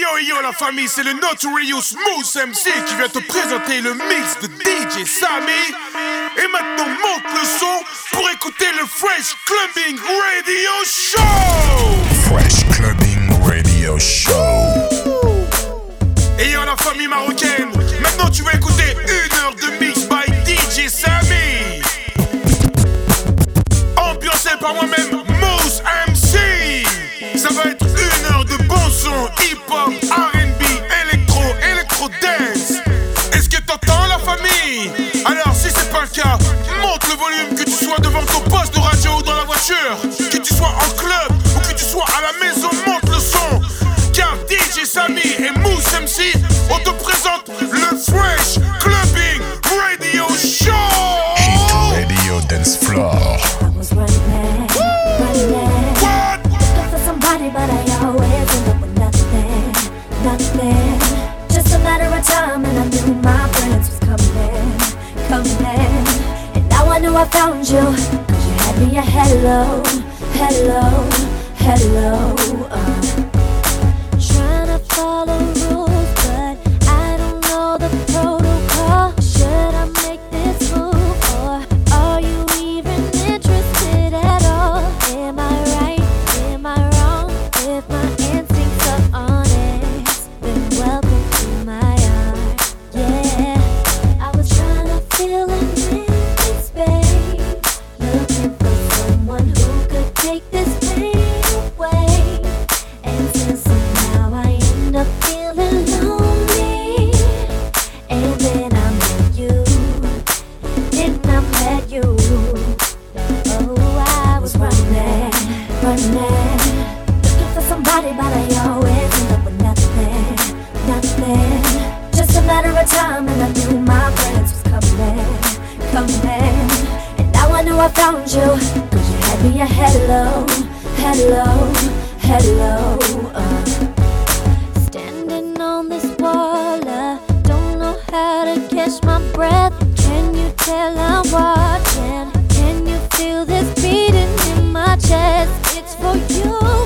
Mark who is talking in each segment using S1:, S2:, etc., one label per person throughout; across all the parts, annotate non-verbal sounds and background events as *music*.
S1: yo la famille, c'est le Notorious Smooth MC qui vient te présenter le mix de DJ Sammy. Et maintenant monte le son pour écouter le Fresh Clubbing Radio Show.
S2: Fresh Clubbing Radio Show.
S1: Et yo la famille marocaine, maintenant tu vas écouter RB, électro, électro-dance. Est-ce que t'entends la famille? Alors si c'est pas le cas, monte le volume, que tu sois devant ton poste de radio ou dans la voiture, que tu sois en club ou que tu sois à la maison, monte le son. Car DJ Samy et Moose MC, on te présente le Fresh Clubbing Radio Show.
S2: Hit Radio Dance Floor.
S3: I found you, cause you had me a hello, hello, hello. Uh. Trying to follow rules, Looking for somebody, but I always end up with nothing, nothing. Just a matter of time, and I my friends was coming, coming. And now I knew I found you had me a hello, hello, hello. Uh. Standing on this wall, I don't know how to catch my breath. Can you tell I'm watching? Can you feel this beating in my chest? For you,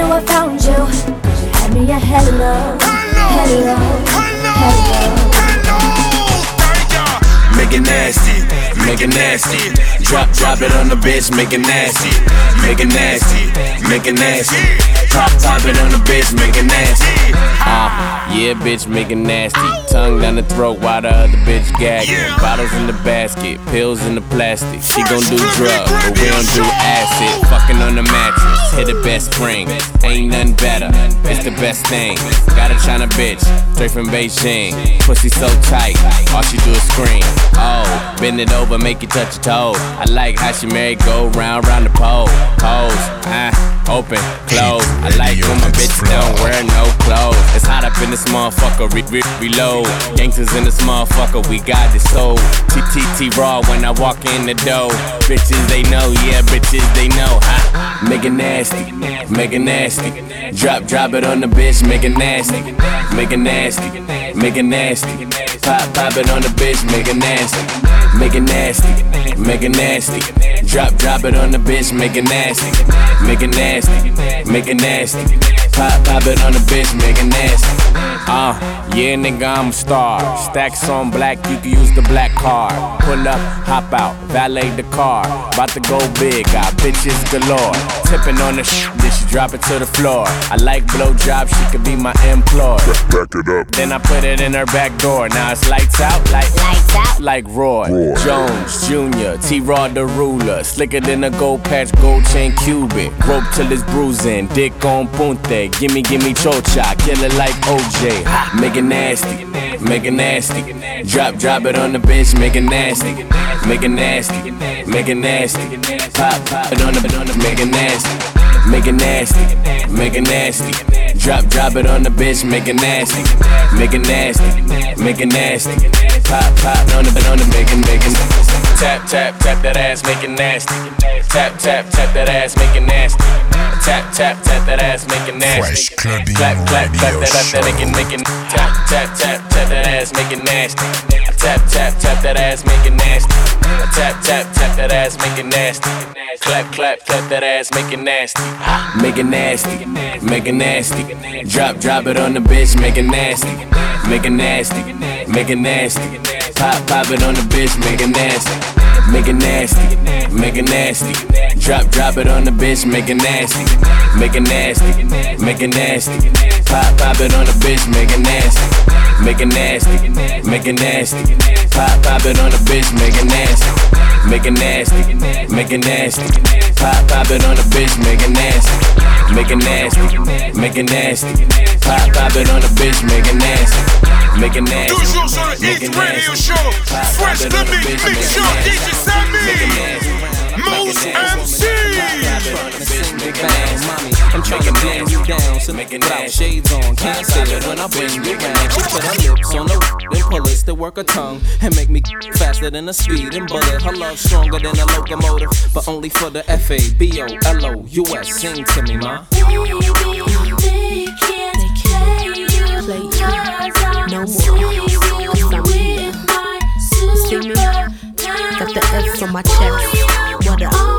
S3: know I found you, 'cause you had me a hello,
S1: hello, hello.
S4: Make it nasty, make it nasty. Drop, drop it on the bitch, make it nasty, make it nasty, make it nasty. Drop, drop it on the bitch, make it nasty. Ah, yeah, bitch, make it nasty. Tongue down the throat while the other bitch gagging. Bottles in the basket, pills in the plastic. She gon' do drugs, but we don't do acid. Fucking on the mattress, hit the best spring. Ain't nothing better, it's the best thing. Got a China bitch, straight from Beijing. Pussy so tight, all she do is scream. Oh, bend it over, make you touch your toe. I like how she married, go round, round the pole. Pose, ah, open, close. I like when my bitch don't wear no clothes. It's hot up in this motherfucker, re- re- reload. Gangsters in this motherfucker, we got this soul. TTT raw when I walk in the door. Bitches, they know, yeah, bitches, they know, huh? make it nasty, make it nasty. Drop, drop it on the bitch, make it nasty, make it nasty, make it nasty. Pop, pop it on the bitch, make it nasty, make it nasty, make it nasty. Drop, drop it on the bitch, make it nasty, make it nasty, make it nasty. Pop, pop it on the bitch, making it nasty. Uh, yeah, nigga, I'm a star. Stacks on black, you can use the black card. Pull up, hop out, valet the car. About to go big, got bitches galore. Tipping on the shit, then she drop it to the floor. I like blowjobs, she could be my employee.
S2: Back it up.
S4: Then I put it in her back door. Now it's lights out, like
S3: Lights out.
S4: like Roy,
S2: Roy.
S4: Jones Jr., T Rod the ruler, slicker than a gold patch, gold chain Cuban, rope till it's bruising, dick on punte, gimme gimme chocha, kill it like OJ, make it nasty, make it nasty, drop drop it on the bench, make it nasty, make it nasty, make it nasty, pop pop it on the on the make it nasty. Make it nasty, make it nasty. Drop, drop it on the bitch, make it nasty, make it nasty, make it nasty. Pop, pop on the on the make it, make it. Tap, tap, tap that ass, make it nasty. Tap, tap, tap that ass, make it nasty. Tap, tap, tap that ass, make it nasty.
S2: Fresh Clubbing
S4: clap, clap, clap that that make it, make it. Tap, tap, tap, tap that ass, make it nasty. Tap, tap, tap that ass, make it nasty. Tap, tap, tap that ass, make it nasty. Clap, clap, clap that ass, make it nasty. Make it nasty, make it nasty. Drop, drop it on the bitch, make it nasty. Make it nasty, make it nasty. Pop, pop it on the bitch, make it nasty. Make it nasty, make it nasty. Drop, drop it on the bitch, make it nasty. Make it nasty, make it nasty. Pop, pop it on the bitch, make it nasty. Make it nasty, make it nasty. Pop, pop it on the bitch, make it nasty. Make it nasty, make it nasty. Pop, pop it on the bitch, make it nasty. Make it nasty, make it nasty. Pop, pop it on the bitch, make it nasty. Make it nasty.
S1: Toujours sur le
S4: make
S1: Hit Radio. Show.
S4: Pop, pop
S1: Fresh
S4: it on
S1: the
S4: the
S1: Mix,
S4: bitch,
S1: Mix
S4: make it
S1: Show,
S4: nasty.
S1: DJ
S4: Make it
S1: Sammy.
S4: nasty.
S1: Moose MC.
S5: Mommy, I'm trying to blame you down. So
S4: Make it
S5: shades on, can't say it when I bring you round. She put her lips on the then pull it to work her tongue and make me faster than a speeding bullet. Her love stronger than a locomotive, but only for the F A B O L O U S. Sing to me, ma.
S3: No more. Cause I'm?
S6: Got the F on my chest. What up?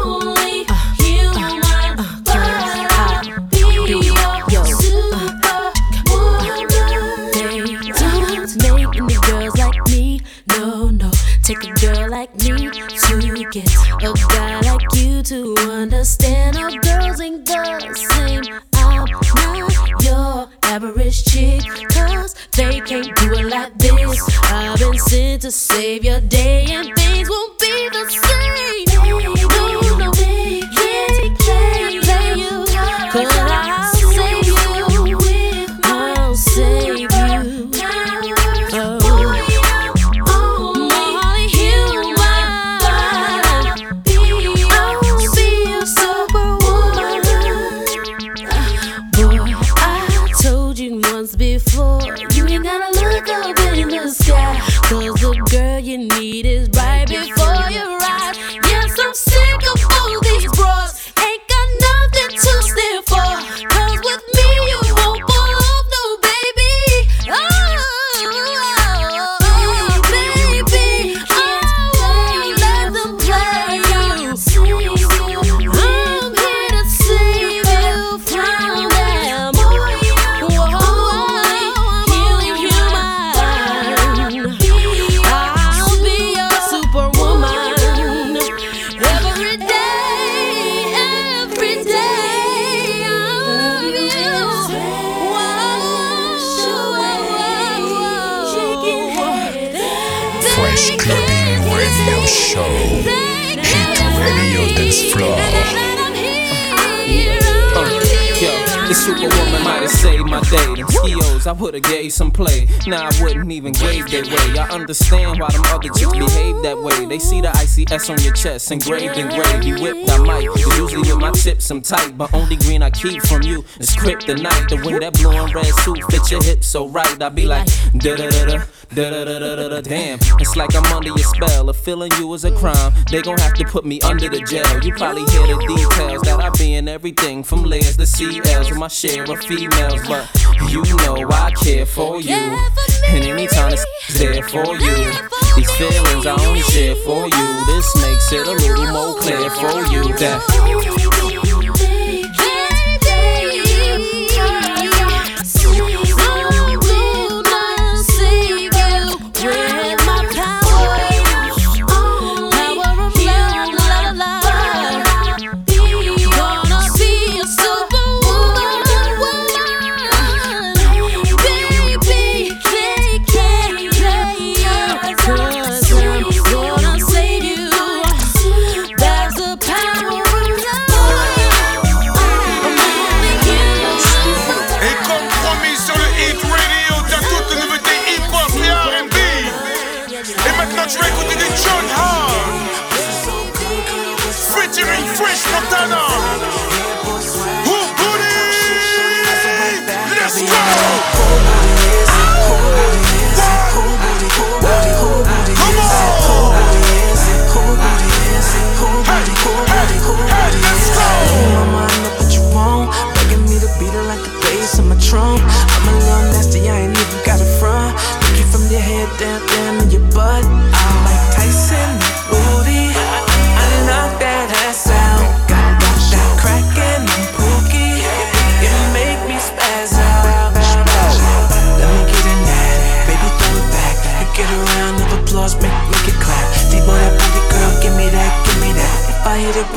S7: That way. They see the ICS on your chest, engraved in gravy. Whipped, I might. Usually with my tips, I'm tight. But only green I keep from you is kryptonite. The way that blue and red suit fit your hips so right. I be like, da da da da. Da da da da da da damn. It's like I'm under your spell. If feeling you is a crime, they gon' have to put me under the jail. You probably hear the details that I be in everything from layers to CLs with my share of females. But you know I care for you. And anytime it's there for you. These feelings I only for you. This makes it a little more clear for you that.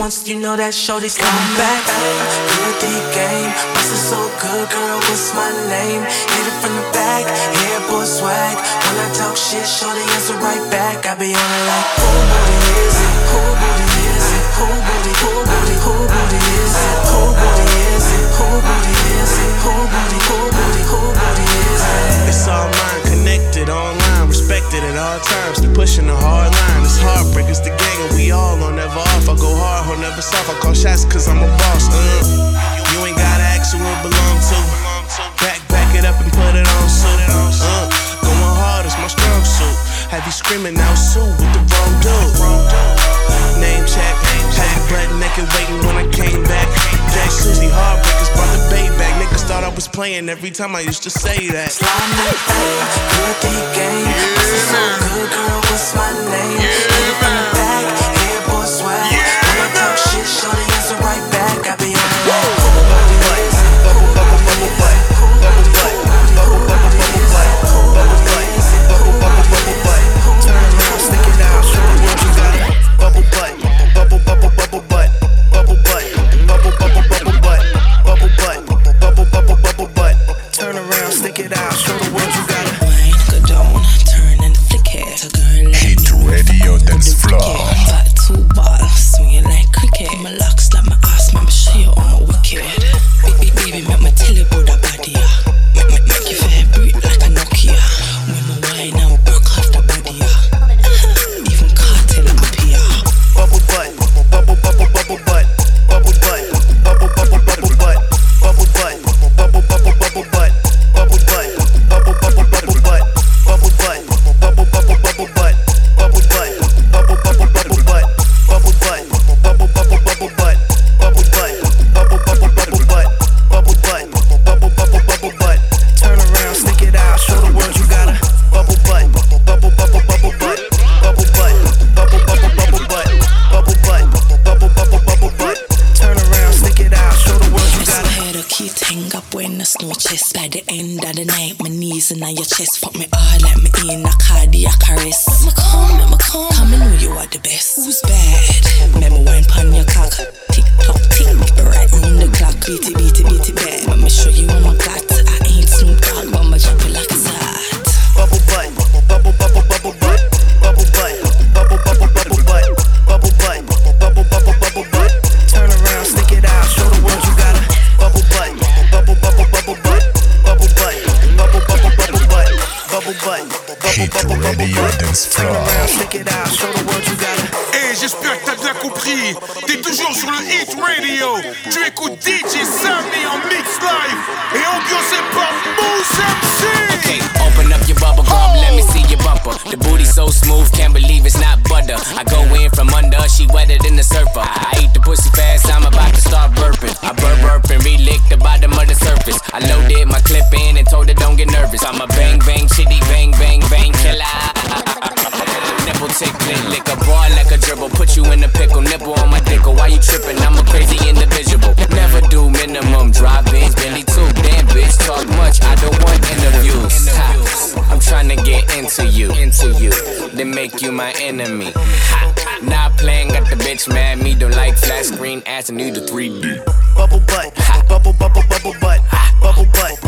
S8: Once, you know that shorty's coming back. Good D game, bustin' so good, girl, what's my name? Hit it from the back, hair boy swag. When I talk shit, shorty answer right back. I be on it like, who booty is it? Who booty is it? Who booty? Who booty? Who booty is it? Who booty is it? Who booty is it? Who booty? Who booty? Who booty is it?
S9: It's all mine, connected online, respected at all times. Pushing the hard line. It's heartbreakers, the gang, and we all on never off. I go hard, hold never soft. I call shots cause I'm a boss. Uh. You ain't gotta ask who it belong to. Back, back it up and put it on suit. Uh. Going hard is my strong suit. Have you screaming out Sue with the wrong dude? Name check, had you butt naked waiting when I came back. Jack Susie, heartbreakers brought the bay back. Niggas thought I was playing every time I used to say that.
S8: Slime that thing, good game. Bustin' so good, girl, what's my name? Hit it from the back, hair boy swag. When I talk shit, shorty answer right
S4: into you, into you, They make you my enemy. Ha, not playing, got the bitch mad. Me don't like flat screen ass and need a 3D.
S10: Bubble butt, ha. bubble bubble bubble butt, ha. bubble butt.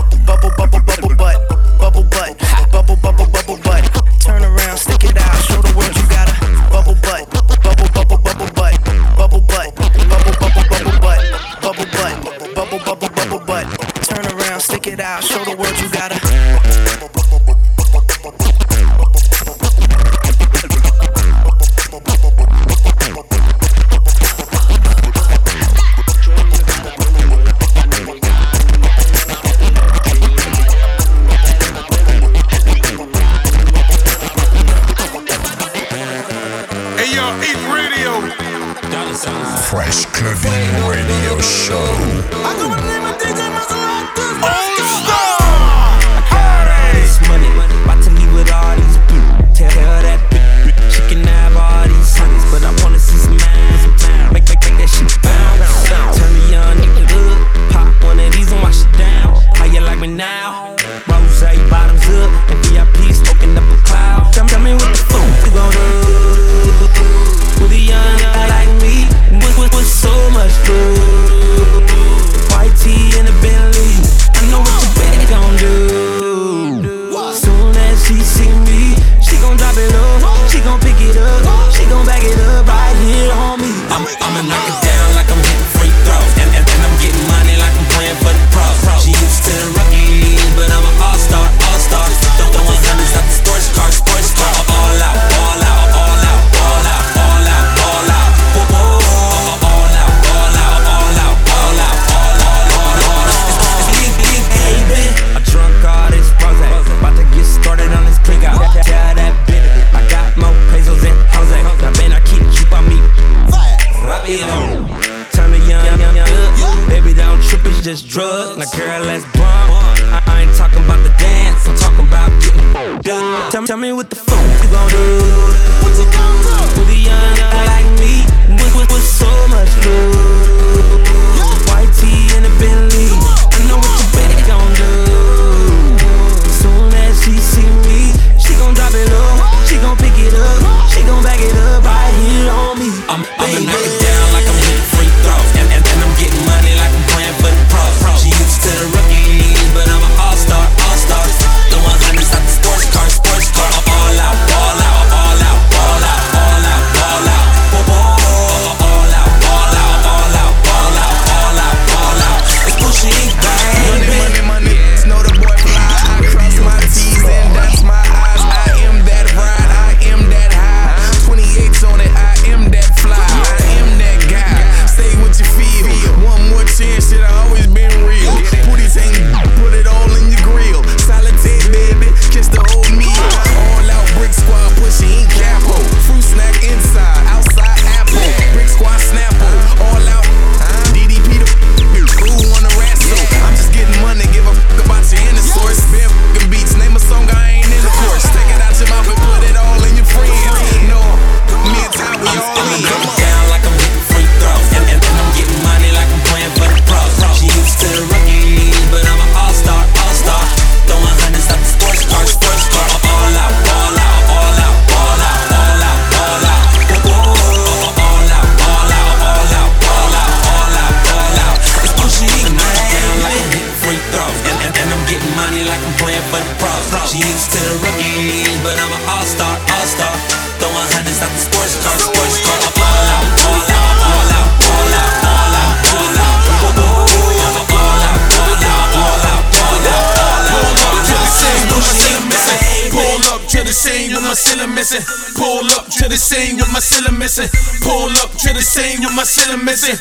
S1: missing. Pull up to the scene with my center missing.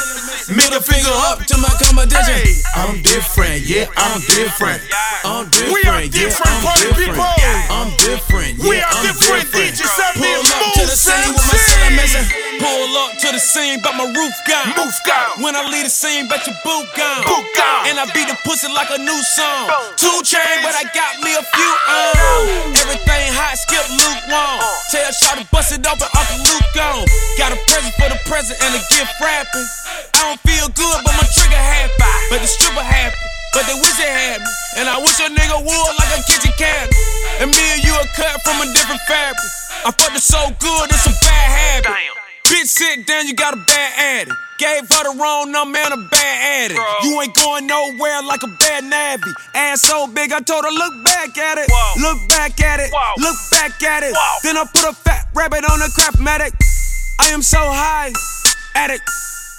S11: Middle finger up to my competition. Hey. I'm different, yeah, I'm different. I'm different, we are different, yeah, I'm different. People. Roof gone.
S1: Roof gone.
S11: When I leave the scene, bet your boot gone.
S1: Boot gone.
S11: And I beat the pussy like a new song. Two chain, but I got me a few uh. on. Everything hot, skip lukewarm. Uh. Tell shot to bust it open, Uncle Luke gone. Got a present for the present and a gift wrapping. I don't feel good, but my trigger happy. But the stripper happy. But they wish they had me. And I wish a nigga would like a kitchen cabinet. And me and you are cut from a different fabric. I fucked it so good, it's a bad habit. Damn. Bitch, sit down, you got a bad addict. Gave her the wrong number and a bad addict. Bro. You ain't going nowhere like a bad nabby. Ass so big, I told her, look back at it. Whoa. Look back at it. Whoa. Look back at it. Whoa. Then I put a fat rabbit on a crap medic. I am so high, addict.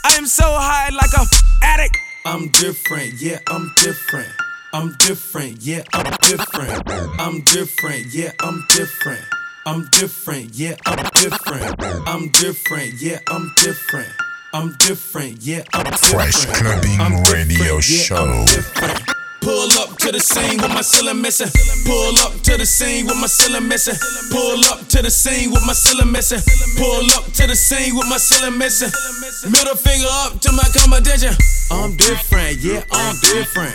S11: I am so high like a addict. I'm different, yeah, I'm different. I'm different, yeah, I'm different. I'm different, yeah, I'm different. I'm different, yeah, I'm different. I'm different, yeah, I'm different. I'm different, yeah, I'm different.
S2: Fresh Clubbing Radio Show.
S11: Pull up to the scene with my ceiling missing. Pull up to the scene with my ceiling missing. Pull up to the scene with my ceiling missing. Pull up to the scene with my ceiling missing. Middle finger up to my competition. I'm different, yeah, I'm different.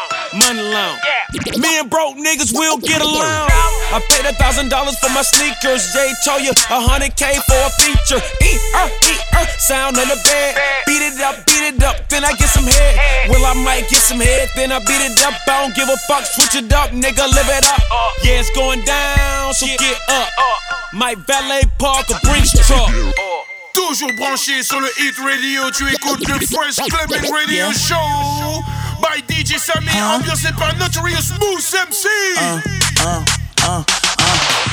S11: money long. Me and broke niggas, we don't get along. I paid a thousand dollars for my sneakers. Jay told you a hundred K for a feature. E er, e er, sound on the bed. Beat it up, beat it up, then I get some head. Well, I might get some head, then I beat it up. I don't give a fuck, switch it up, nigga, live it up. Yeah, it's going down, so get up. My valet park a Brinks truck.
S1: Toujours branché sur le Hit Radio, tu écoutes le Fresh Clubbing Radio. Show by DJ Sammy, huh? ambiancé par Notorious Moose MC. Uh. uh,
S9: uh.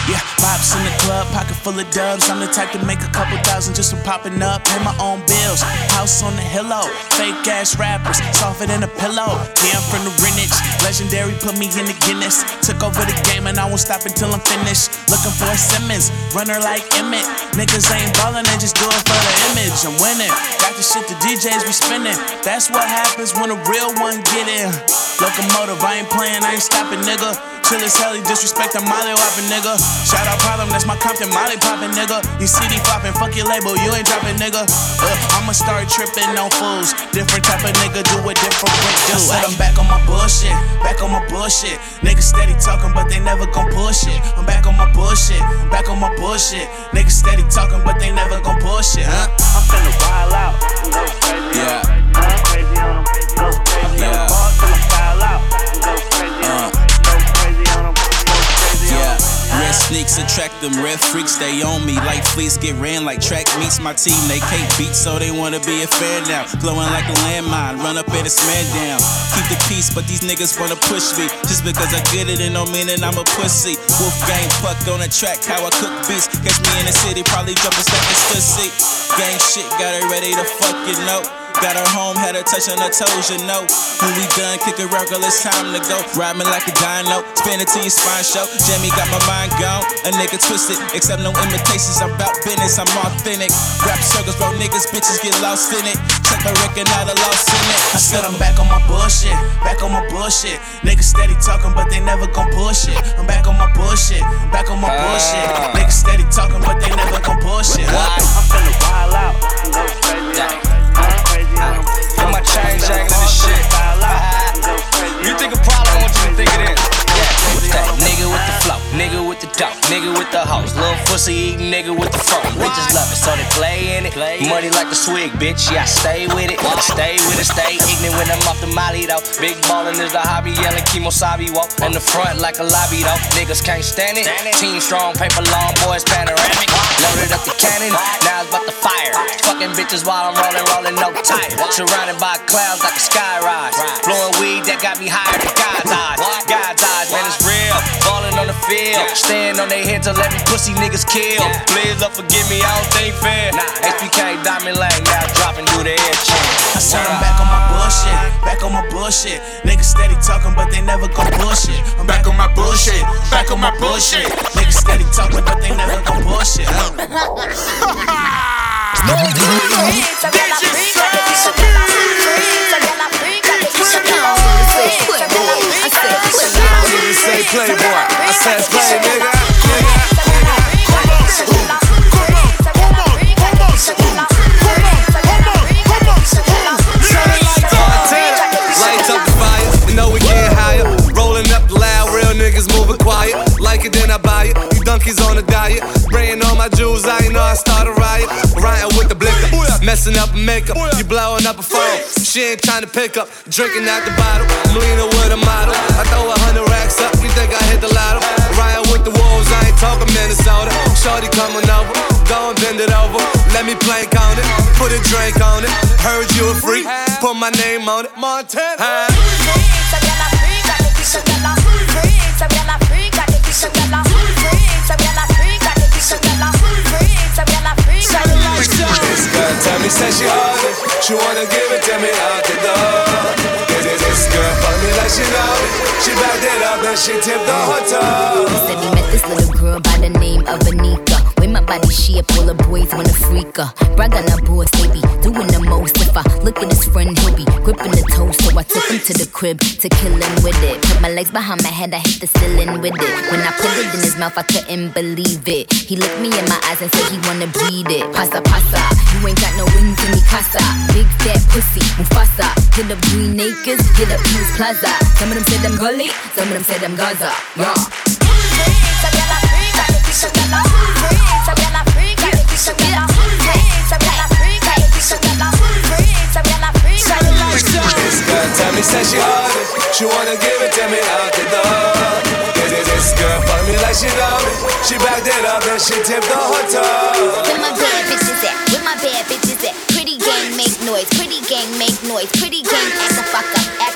S9: Yeah, vibes in the club, pocket full of dubs. I'm the type to make a couple thousand just from popping up. Pay my own bills. House on the hillow. Fake ass rappers, softer than a pillow. Yeah, I'm from the Greenwich. Legendary put me in the Guinness. Took over the game and I won't stop until I'm finished. Looking for a Simmons, runner like Emmitt. Niggas ain't ballin', they just do it for the image. I'm winning. Got the shit the DJs be spinning. That's what happens when a real one get in. Locomotive, I ain't playing, I ain't stopping, nigga. Chill as hell, he disrespect whopping, nigga. Shout out problem, that's my Compton Molly popping, nigga. You CD flopping, fuck your label, you ain't dropping, nigga. Uh, I'ma start tripping on fools. Different type of nigga do a different do. I said I'm back on my bullshit, back on my bullshit. Niggas steady talking, but they never gon' push it. I'm back on my bullshit, back on my bullshit. Niggas steady talking, but they never gon' push it, huh? I'm finna wild out, go crazy. Yeah. Go crazy on them, go crazy yeah.
S12: Red sneaks attract them, red freaks they on me. Like fleets get ran like track meets. My team they can't beat, so they wanna be a fan now. Glowing like a landmine, run up and it's man down. Keep the peace, but these niggas wanna push me. Just because I get it, and no meaning I'm a pussy. Wolf gang puck on the track, how I cook beats. Catch me in the city, probably jump a second stussy. Gang shit, got it ready to fuck you know. Got her home, had her touching her toes, you know. When we done, kick a girl, it's time to go. Ride me like a dino, spin it to your spine show. Jamie got my mind gone, a nigga twisted. Except no imitations, I'm about business, I'm authentic. Rap circles, bro, niggas, bitches get lost in it. Check my record, not a loss in it.
S9: I said I'm back on my bullshit, back on my bullshit. Niggas steady talking, but they never gon' push it. I'm back on my bullshit, back on my bullshit. Ah. Niggas steady talking, but they never gon' push it. I'm finna wild out, go crazy.
S13: Put my chain jacket in this shit. You think a problem, I want you to think it
S12: Nigga with the flow, nigga with
S13: the dope, nigga with the hoes. Little pussy eating nigga with the phone. Bitches love it, so they play in it. Money like the swig, bitch. Yeah, I stay with it. Stay with it, stay ignorant when I'm off the molly though. Big ballin' is the hobby, yelling Kimosabi walk. In the front like a lobby though. Niggas can't stand it. Team strong, paper long, boys panoramic. Loaded up the cannon, now it's about to fire. Fucking bitches while I'm rolling, rolling no tight. Surrounded by clouds like a sky rise. Blowing weed that got me higher than God's eyes. God's eyes, man, it's real. Falling on the field, stand on their heads to let me pussy niggas kill. Please don't forgive me, I don't think fair. HBK Diamond Lane now dropping through the air check.
S9: I said I'm back on my bullshit, back on my bullshit. Niggas steady talking, but they never gon' bullshit. I'm back on my bullshit, back on my bullshit. Niggas steady talking, but they never gon' bullshit.
S14: Say playboy, I said play, nigga. Lights up the fire, you know we getting higher. Rolling up the loud, real niggas moving quiet. Like it, then I buy it. You donkeys on a diet. Spraying on my jewels, I ain't know I start a riot. Riding with the blicker, messing up her makeup. You blowing up a phone. She ain't trying to pick up. Drinking out the bottle. I'm leaning with a model. I throw a hundred racks up. You think I hit the lotto? Riding with the wolves, I ain't talking Minnesota. Shorty coming over, go and bend it over. Let me plank on it, put a drink on it. Heard you a freak, put my name on it. Montana. This girl tell me she she wanna give it to me the door. This girl me like she she backed it up and she tipped the hotel.
S15: Said met this little girl by the name of Anika. With my body shape, all the boys wanna freak her. Brother na boss, they be doing the most. If I look at his friend, he'll be gripping the toe. So I took him to the crib to kill him with it. Put my legs behind my head, I hit the ceiling with it. When I put it in his mouth, I couldn't believe it. He looked me in my eyes and said he wanna breed it. Pasa pasa, you ain't got no wings in me casa. Big fat pussy, Mufasa. Hit up Green Acres, hit up Hughes Plaza. Some of them said I'm gully, some of them said I'm Gaza. Yeah.
S14: Me she it. She wanna give it to me out the door. This, girl fuck me like she know it. She backed it up and she tipped the toe.
S15: Where my bad bitches at? Where my bad bitches at? Pretty gang make noise, pretty gang make noise, pretty gang act the fuck up,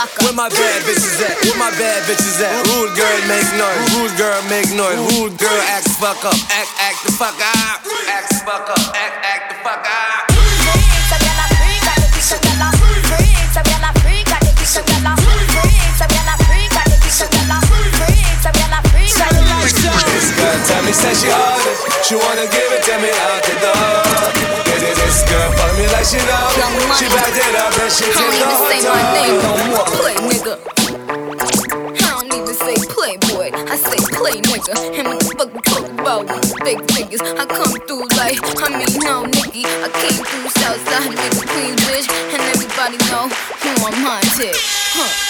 S15: up.
S14: Where my bad bitches at? Where my bad bitches at? Rude girl make noise. Rude girl make noise. Rude girl act the fuck up. Act act the fuck up. Act the fuck up. Act act the fuck up. This girl tell me say she it. She wanna give it to me out the door. This girl fuck me like she know it. She backed it up and she
S15: I don't
S14: the
S15: even
S14: whole
S15: say my name no more. Play nigga. I don't even say playboy. I say play nigga. And what the fuck we talk about with big niggas? I come through like, I mean, no, Nicky. I came through Southside, nigga, clean bitch. And everybody know who I'm haunted. Huh.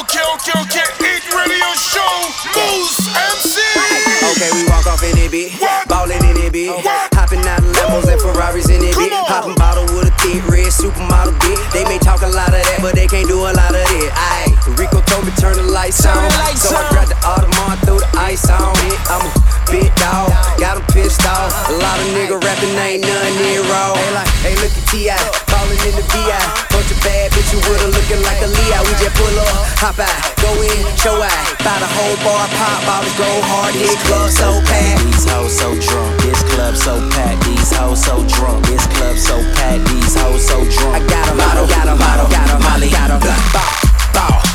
S1: Okay, okay, okay. Eat radio show. Moose MC.
S16: Okay, we walk off in it, bitch. Ballin' in it, bitch. Hopping out of Lambos and Ferraris in it, bitch. Popping bottle with a thick red supermodel, bitch. They may talk a lot of that, but they can't do a lot of it. Aye, Rico told me turn the lights on. So I grabbed the Audemars, threw the ice on it. I'm a big dog, got him pissed off. A lot of nigga rapping ain't none near raw. Hey, like, hey, look at T.I. Ballin' in the VI. Bunch of bad bitches with her looking like a Leo. We just pull up, hop out, go in, show out. Buy the whole bar, pop bottles, go hard, hit club so packed.
S12: These hoes so drunk, this club so packed. These hoes so drunk, this club so packed. These hoes so drunk.
S16: I got a model, got a model, got a molly, got a bow, bow,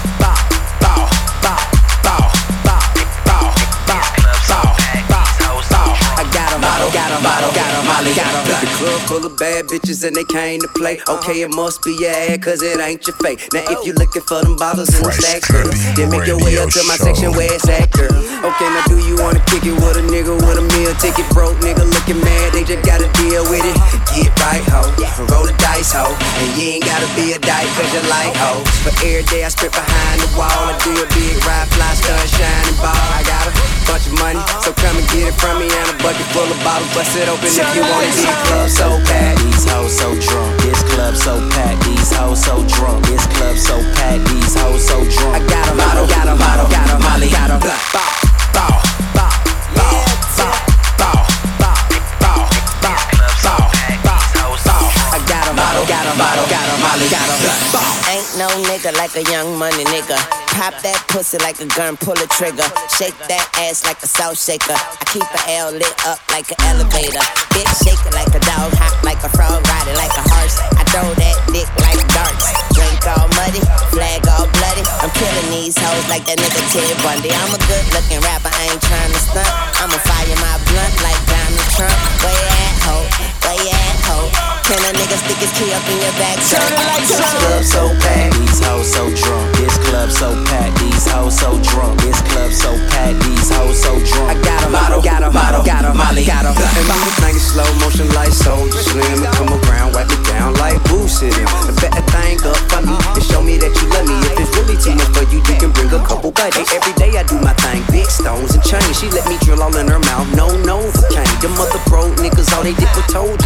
S16: a model, got a model, got a molly, got a bow. The club full of bad bitches and they came to play. Uh-huh. Okay, it must be your ad, cause it ain't your fake. Now if oh. you looking for them bottles and them stacks, girl, then make your way up to my
S2: Show.
S16: section where it's at, girl. Okay, now do you wanna kick it with a nigga with a meal ticket? Broke nigga looking mad, they just gotta deal with it. Get right, ho. Roll the dice, ho. And you ain't gotta be a dyke cause you like ho. But every day I strip behind the wall and do a big ride, fly, stun, shining ball. I got a bunch of money, so come and get it from me. And a bucket full of bottles, bust it open if you want it. This club so packed,
S17: these hoes so drunk. This club so packed, these hoes so drunk. This club so packed, these hoes so drunk.
S16: I got a model, got a model, got a molly, got a block, bop, bop, bop, bop, bop. Got a model, got a model, got a molly, got a
S18: ball. No nigga like a young money nigga. Pop that pussy like a gun, pull a trigger. Shake that ass like a salt shaker. I keep a L lit up like an elevator. Bitch shake it like a dog, hop like a frog, ride it like a horse. I throw that dick like darts. Drink all muddy, flag all bloody. I'm killing these hoes like that nigga Ted Bundy. I'm a good looking rapper, I ain't trying to stunt. I'ma fire my blunt like Donald Trump. You at, ho? You at, ho? Can a nigga stick his key up in your back? Turn the lights
S17: This club so packed, these hoes so drunk. This club so packed, these hoes so drunk. This club so packed, these hoes so drunk.
S16: I got a model, got a model, got a molly, got a And move this thing in slow motion like soldier slim. And come around, wipe it down like boo sitting And bet thing up for me And show me that you love me. If it's really too much for you, you can bring a couple buddies. Every day I do my thing, big stones and chains. She let me drill all in her mouth, no Novocaine Them other bro niggas, all they did was told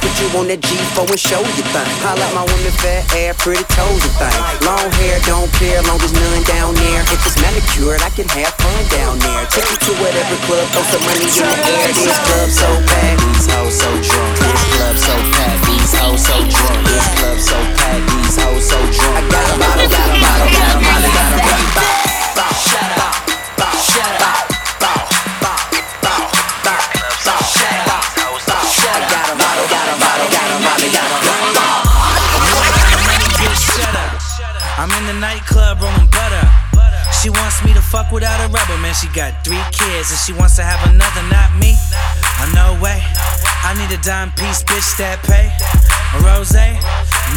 S16: put you on that G4 and show you thing at my women, fat ass, pretty toes and thing Long hair, don't care, long as none down there If it's manicured, I can have fun down there Take you to whatever club, throw some money in the air This club so packed
S17: These hoes so drunk. This club so packed. These hoes so drunk. This club so packed. These hoes so drunk.
S16: I got a model, got a model, got a model, got a model.
S19: The nightclub rolling butter. She wants me to fuck without a rubber, man. She got three kids and she wants to have another, not me. Oh, no way. I need a dime piece, bitch, that pay. A rose?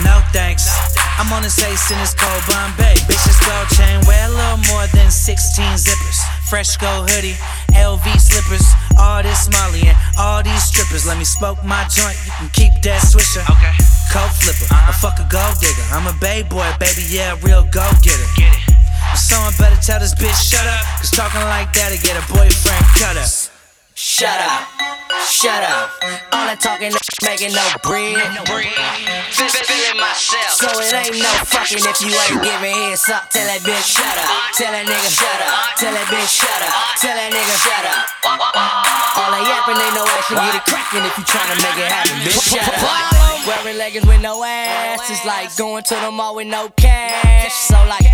S19: No thanks. I'm on this ace in this cold Bombay. Bitch, this gold chain wear a little more than 16 zippers. Fresh gold hoodie, LV slippers. All this Molly and all these strippers. Let me smoke my joint. You can keep that swisher. Okay. Coke flipper, a fuck a gold digger. I'm a bay boy, baby, yeah, real go getter. Get it. Someone better tell this bitch shut up. Cause talking like that'll get a boyfriend cut up.
S18: Shut up, shut up. All that talking making no bread. Feel- Feeling myself. So it ain't no fucking if you ain't giving heads up. Tell that bitch shut up. Tell that nigga shut up. Tell that bitch shut up. Tell that nigga shut up. All that yapping ain't no action. Get it cracking if you tryna make it happen, bitch. Shut up. Wearing leggings with no ass. It's like going to the mall with no cash. So like.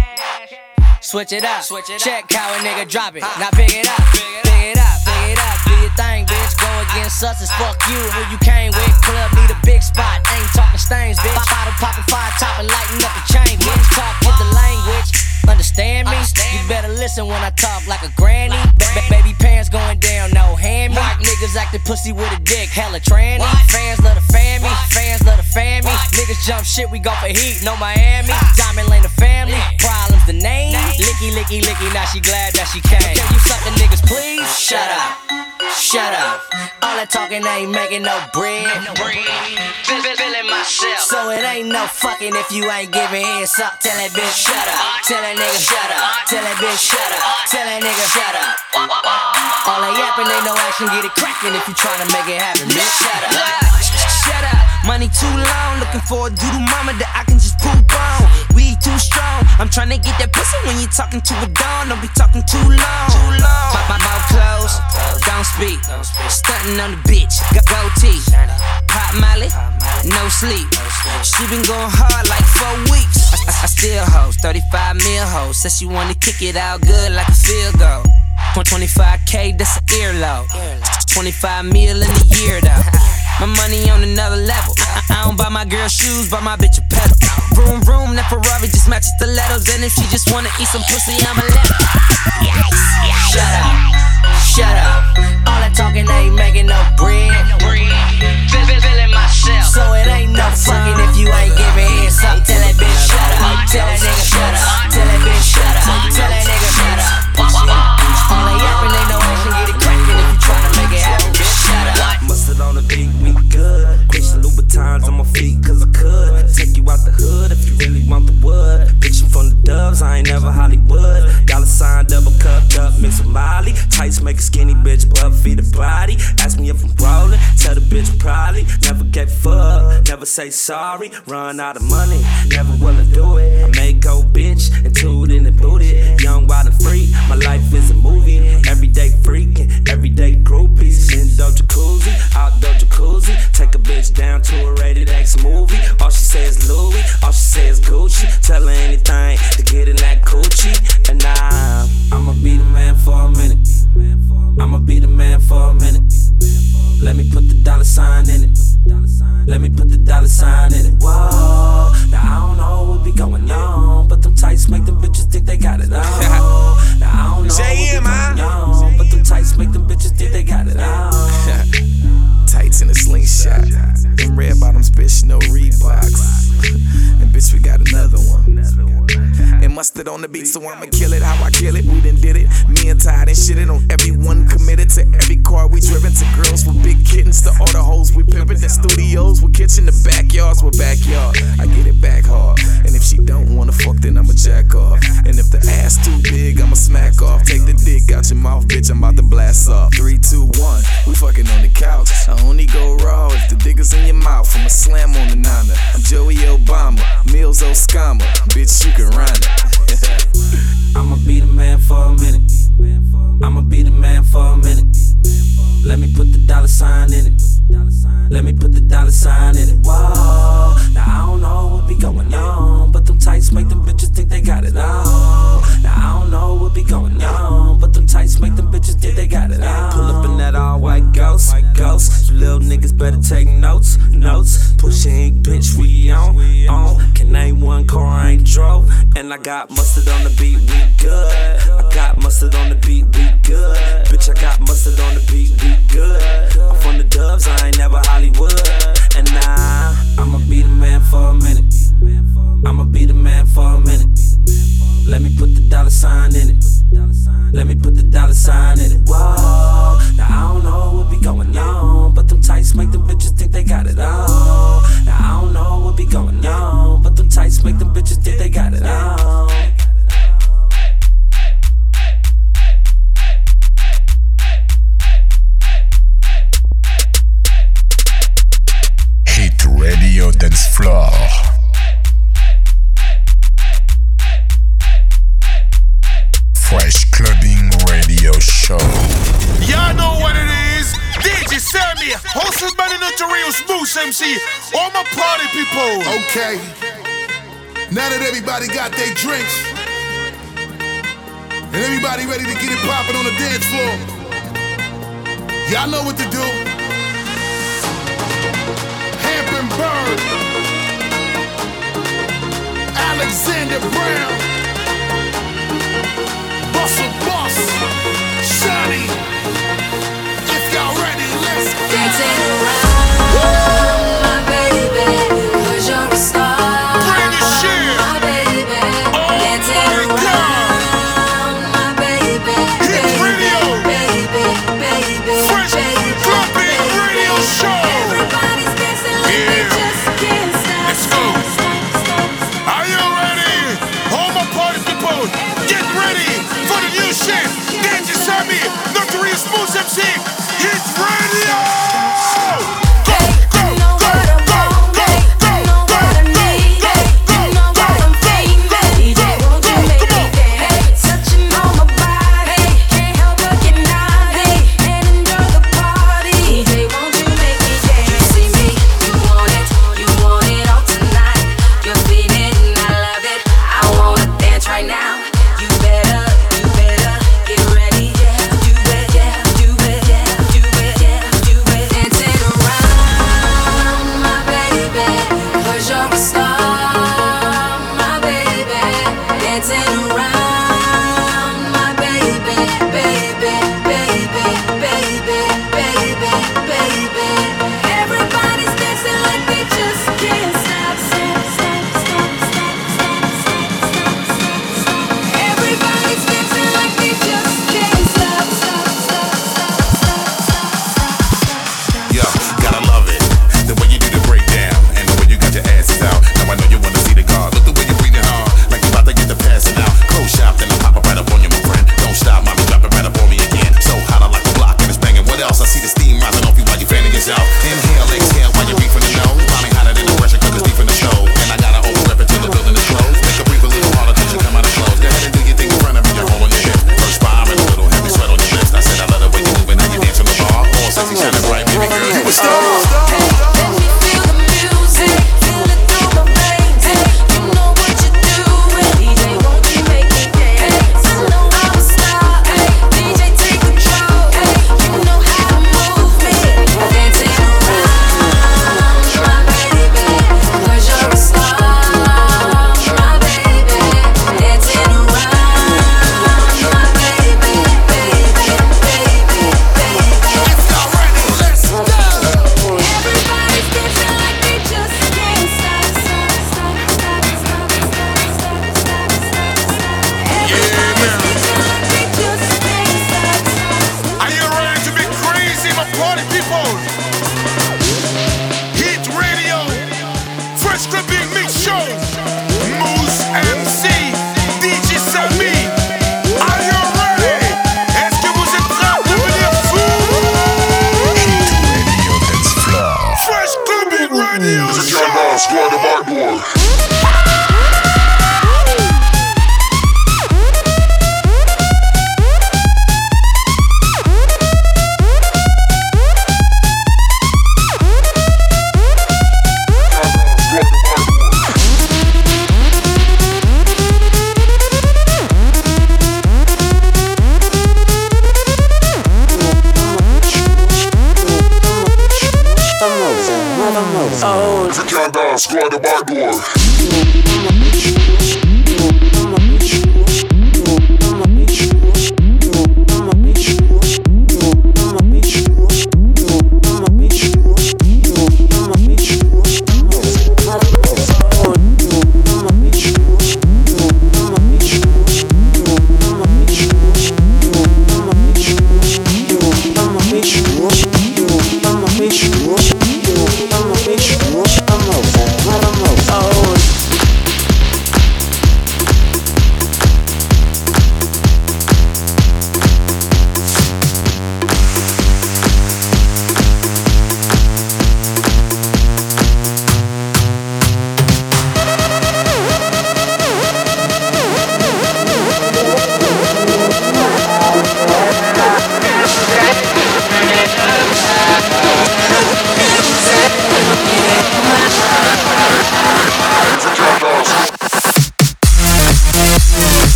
S18: Switch it up. Check how a nigga drop it. Now pick it up. Pick it up. Pick it up. Do your thing, bitch. Go against us is fuck you. Who you came with? Club need a big spot. Ain't talking stains, bitch. Bottle popping, fire topping, lighting up the chain, bitch. Talk with the language. Understand me? You better listen when I talk like a granny. Ba- baby pants going down, no hand me. Niggas acting pussy with a dick, hella tranny. Fans love the me, fans love the me. Niggas jump shit, we go for heat, no Miami. Diamond Lane the family, problems the name. Licky, licky, licky, now she glad that she came. Can you suck the niggas, please? Shut up, shut up. All that talking ain't making no bread. Feel- feel- Feeling myself. So it ain't no fucking if you ain't giving heads up. Tell that bitch shut up. Tell that nigga shut up. Tell that bitch shut up. Tell that nigga shut up. All that yapping ain't no action. Get it cracking if you tryna make it happen, bitch. Shut up.
S20: Shut up. Money too long, looking for a doodle mama that I can just poop on. Too strong. I'm trying to get that pussy when you talking to a dawn. Don't be talking too long. Too long. My, my mouth closed, don't speak. Stunting on the bitch, got goatee. Pop Molly, no sleep. She been going hard like four weeks. I, I, I still hoes, 35 mil hoes. Says she wanna kick it out good like a field goal. 25k, that's an earlobe. 25 mil in a year though. *laughs* My money on another level. I, I don't buy my girl shoes, buy my bitch a pedal. Room, room, that Ferrari just matches stilettos. And if she just wanna eat some pussy, I'ma let her.
S18: Shut up, shut up. All that talking ain't making no bread. Feel- feel- Feeling myself. So it ain't no fucking if you ain't giving heads up. Tell that bitch shut up. Tell that nigga shut up. Tell that bitch shut up. Tell that feet cause I could. Take
S10: you out the hood if you really want the wood. Bitchin' from the doves, I ain't never Hollywood mix with Molly. Tights make a skinny bitch, but feed the body. Ask me if I'm rolling, tell the bitch probably. Never get fucked, never say sorry. Run out of money, never will I do it. I may go bitch and toot in the booty. Young, wild, and free, my life is a movie. Everyday freaking, everyday groupies. Indoor jacuzzi, outdoor jacuzzi. Take a bitch down to a rated X movie. All she says Louis, all she says Gucci. Tell her anything to get in that coochie. And I'ma be the man for a minute. I'ma be the man for a minute. Let me put the dollar sign in it. Let me put the dollar sign in it. Whoa, now I don't know what be going on, but them tights make them bitches think they got it on. *laughs* Now I don't know what be going on, but them tights make them bitches think they got it on. *laughs*
S21: Tights in a slingshot. Them red bottoms, bitch, no Reeboks. *laughs* and bitch, we got another one. And mustard on the beat, so I'ma kill it how I kill it. We done did it. Me and Todd and shit it on everyone committed to every car we driven to girls with big kittens to all the hoes we pimpin' the studios with kitchen, the backyards with backyard. I get it back hard. And if she don't wanna fuck, then I'ma jack off. And if the ass too big, I'ma smack off. Take the dick out your mouth, bitch, I'm about to blast off. Three, two, one, we fucking on the couch. I only go raw if the dick is in your mouth. I'ma slam on the nana. I'm Joey Obama, Mills Oscama. Bitch, you can run it. *laughs*
S10: I'ma be the man for a minute. I'ma be the man for a minute. Let me put the dollar sign in it. Let me put the dollar sign in it. Whoa, now I don't know what be going on, but them tights make them bitches think they got it on. Now I don't know what be going on, but them tights make them bitches think they got it on. Pull up in that all white ghost, ghost. You little niggas better take notes, notes. Pushing bitch, we on, I drove, and I got mustard on the beat, we good. I got mustard on the beat, we good. Bitch, I got mustard on the beat, we good. I'm from the dubs, I ain't never Hollywood. And nah, I'ma be the man for a minute. I'ma be the man for a minute. Let me put the dollar sign in it. Let me put the dollar sign in it. Whoa, now I don't know what be going on, but them tights make them bitches think they got it on. Make them bitches think they got it on.
S2: Hit Radio Dance Floor. Fresh Clubbing Radio Show.
S1: Y'all know what it is. DJ Sammy, hosted by the notorious Moose MC. All my party people.
S20: Okay. Now that everybody got their drinks. And everybody ready to get it poppin' on the dance floor, y'all know what to do. Hampton Bird, Alexander Brown, Russell Boss, Shani. If y'all ready, let's.
S22: Dancing around,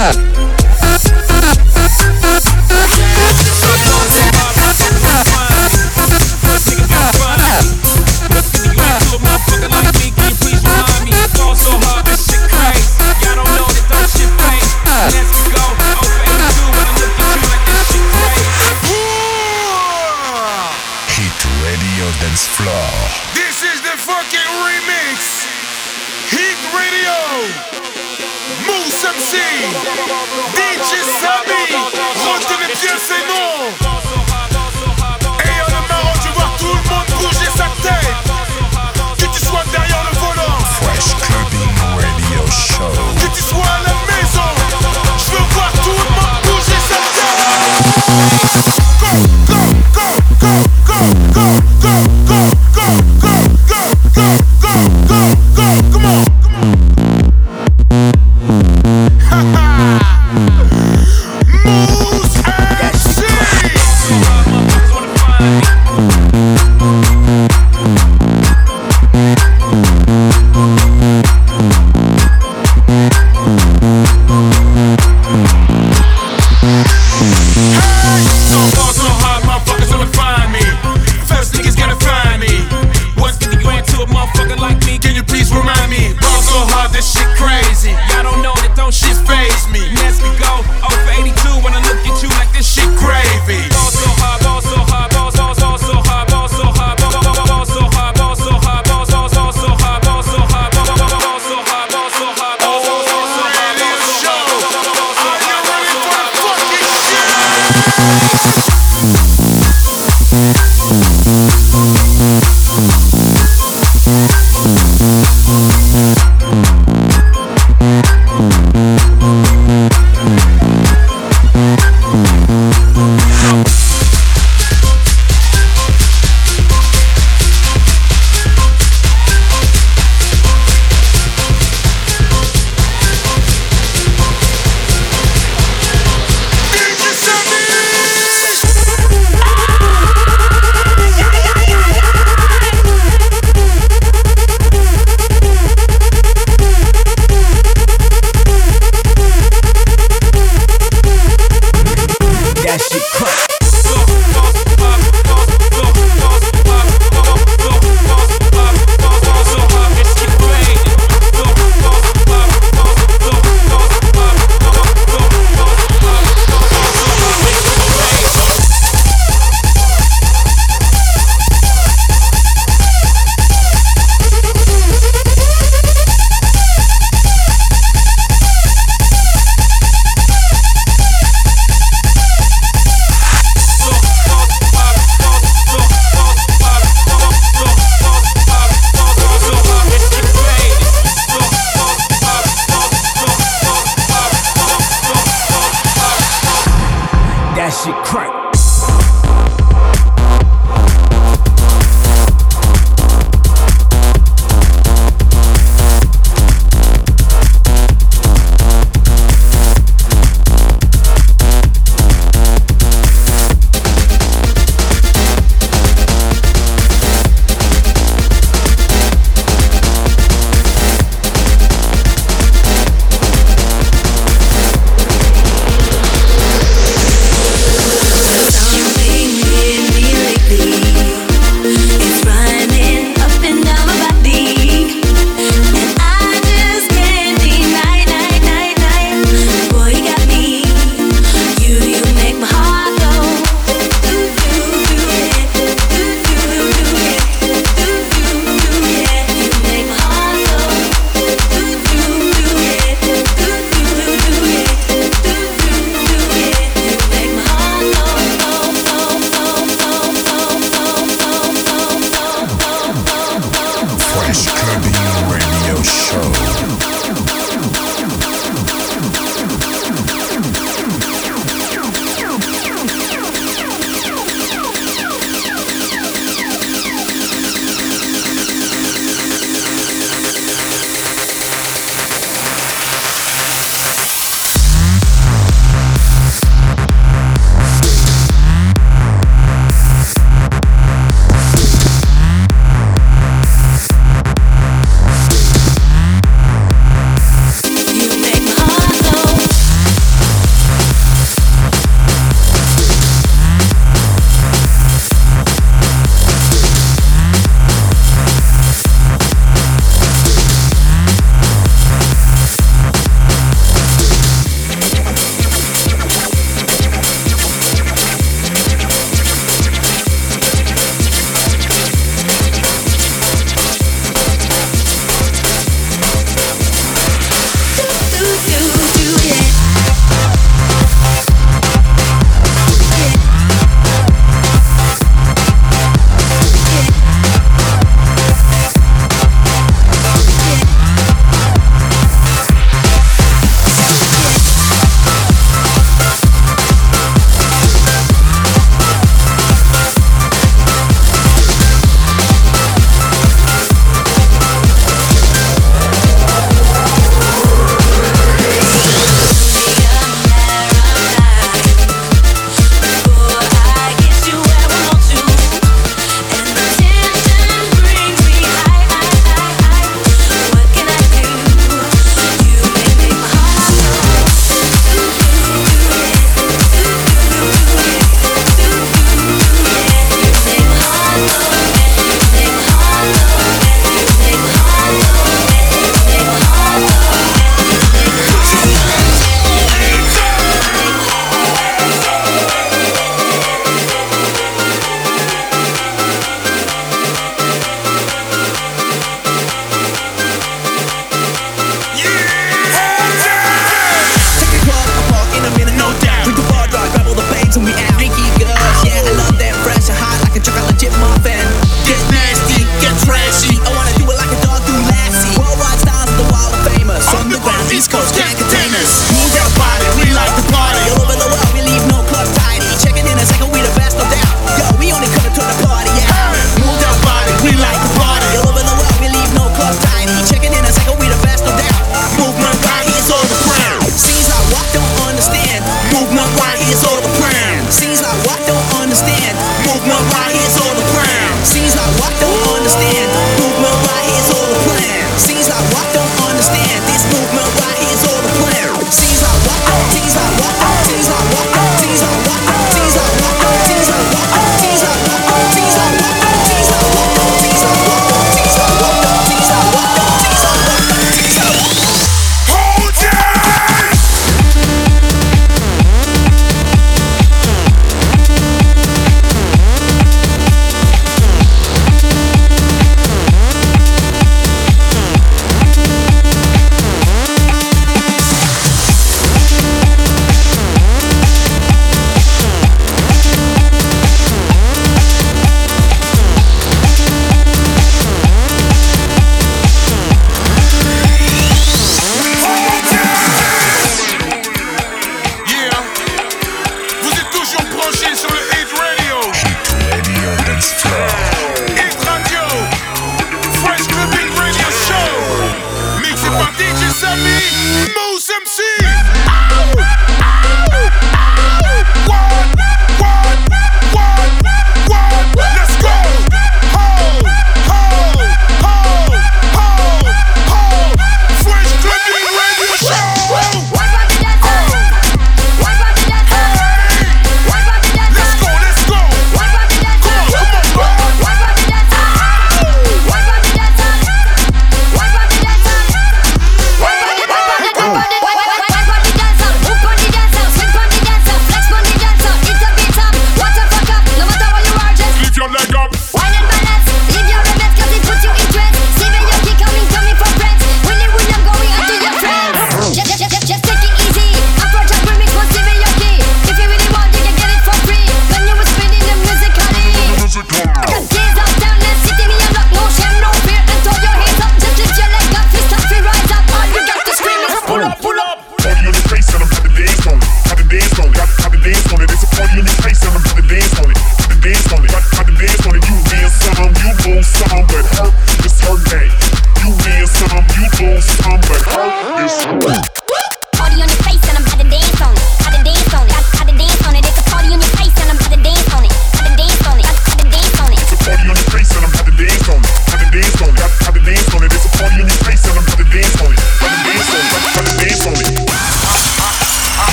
S1: Ah.